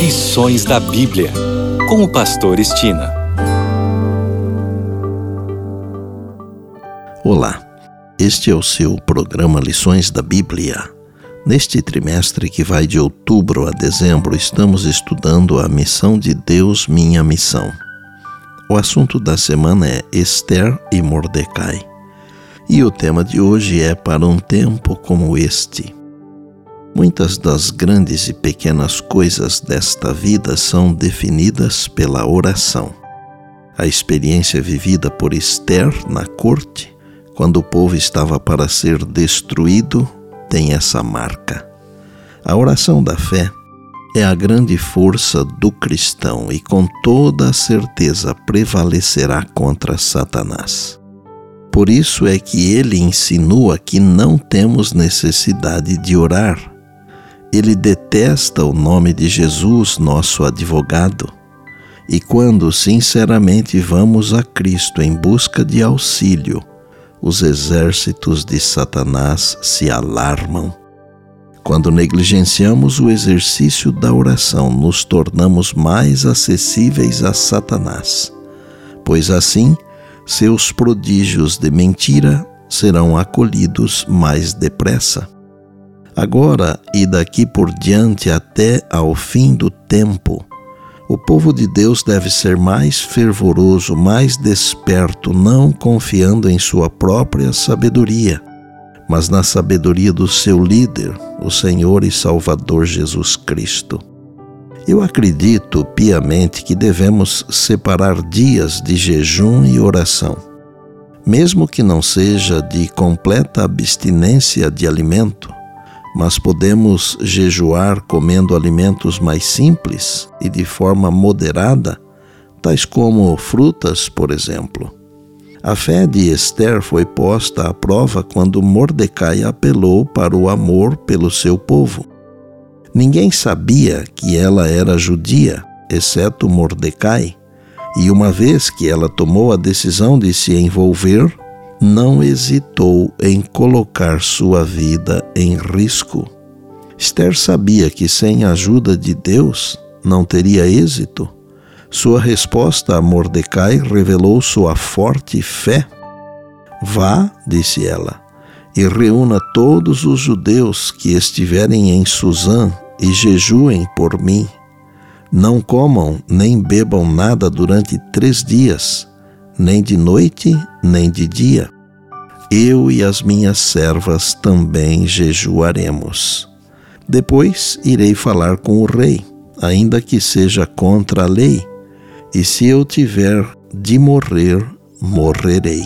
Lições da Bíblia, com o Pastor Estina. Olá, este é o seu programa Lições da Bíblia. Neste trimestre que vai de outubro a dezembro, estamos estudando a missão de Deus, minha missão. O assunto da semana é Esther e Mordecai. E o tema de hoje é Para um tempo como este. Muitas das grandes e pequenas coisas desta vida são definidas pela oração. A experiência vivida por Esther na corte, quando o povo estava para ser destruído, tem essa marca. A oração da fé é a grande força do cristão e com toda a certeza prevalecerá contra Satanás. Por isso é que ele insinua que não temos necessidade de orar ele detesta o nome de Jesus, nosso advogado. E quando sinceramente vamos a Cristo em busca de auxílio, os exércitos de Satanás se alarmam. Quando negligenciamos o exercício da oração, nos tornamos mais acessíveis a Satanás, pois assim seus prodígios de mentira serão acolhidos mais depressa. Agora e daqui por diante até ao fim do tempo, o povo de Deus deve ser mais fervoroso, mais desperto, não confiando em sua própria sabedoria, mas na sabedoria do seu líder, o Senhor e Salvador Jesus Cristo. Eu acredito piamente que devemos separar dias de jejum e oração. Mesmo que não seja de completa abstinência de alimento, mas podemos jejuar comendo alimentos mais simples e de forma moderada, tais como frutas, por exemplo. A fé de Esther foi posta à prova quando Mordecai apelou para o amor pelo seu povo. Ninguém sabia que ela era judia, exceto Mordecai, e uma vez que ela tomou a decisão de se envolver, não hesitou em colocar sua vida em risco. Esther sabia que sem a ajuda de Deus não teria êxito. Sua resposta a Mordecai revelou sua forte fé. Vá, disse ela, e reúna todos os judeus que estiverem em Suzã e jejuem por mim. Não comam nem bebam nada durante três dias nem de noite, nem de dia. Eu e as minhas servas também jejuaremos. Depois irei falar com o rei, ainda que seja contra a lei, e se eu tiver de morrer, morrerei.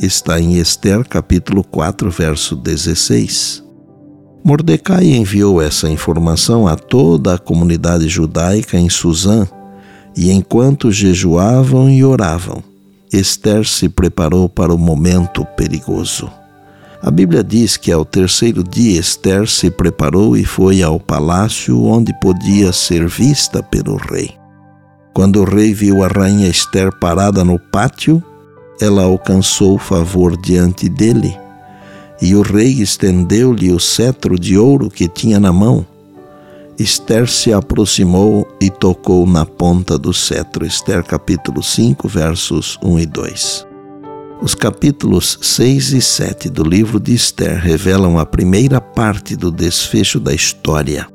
Está em Esther capítulo 4, verso 16. Mordecai enviou essa informação a toda a comunidade judaica em Suzã, e enquanto jejuavam e oravam, Esther se preparou para o momento perigoso. A Bíblia diz que ao terceiro dia Esther se preparou e foi ao palácio onde podia ser vista pelo rei. Quando o rei viu a rainha Esther parada no pátio, ela alcançou favor diante dele, e o rei estendeu-lhe o cetro de ouro que tinha na mão Esther se aproximou e tocou na ponta do cetro. Esther capítulo 5, versos 1 e 2. Os capítulos 6 e 7 do livro de Esther revelam a primeira parte do desfecho da história.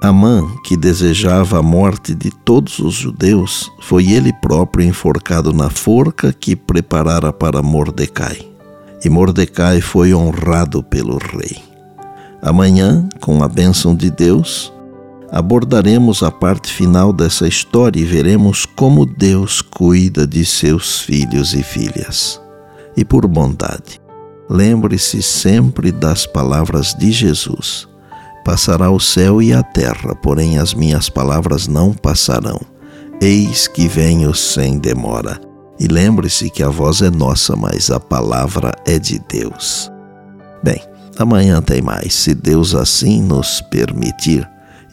Amã, que desejava a morte de todos os judeus, foi ele próprio enforcado na forca que preparara para Mordecai. E Mordecai foi honrado pelo rei. Amanhã, com a bênção de Deus, abordaremos a parte final dessa história e veremos como Deus cuida de seus filhos e filhas. E por bondade, lembre-se sempre das palavras de Jesus: Passará o céu e a terra, porém as minhas palavras não passarão. Eis que venho sem demora. E lembre-se que a voz é nossa, mas a palavra é de Deus. Bem, amanhã tem mais, se Deus assim nos permitir.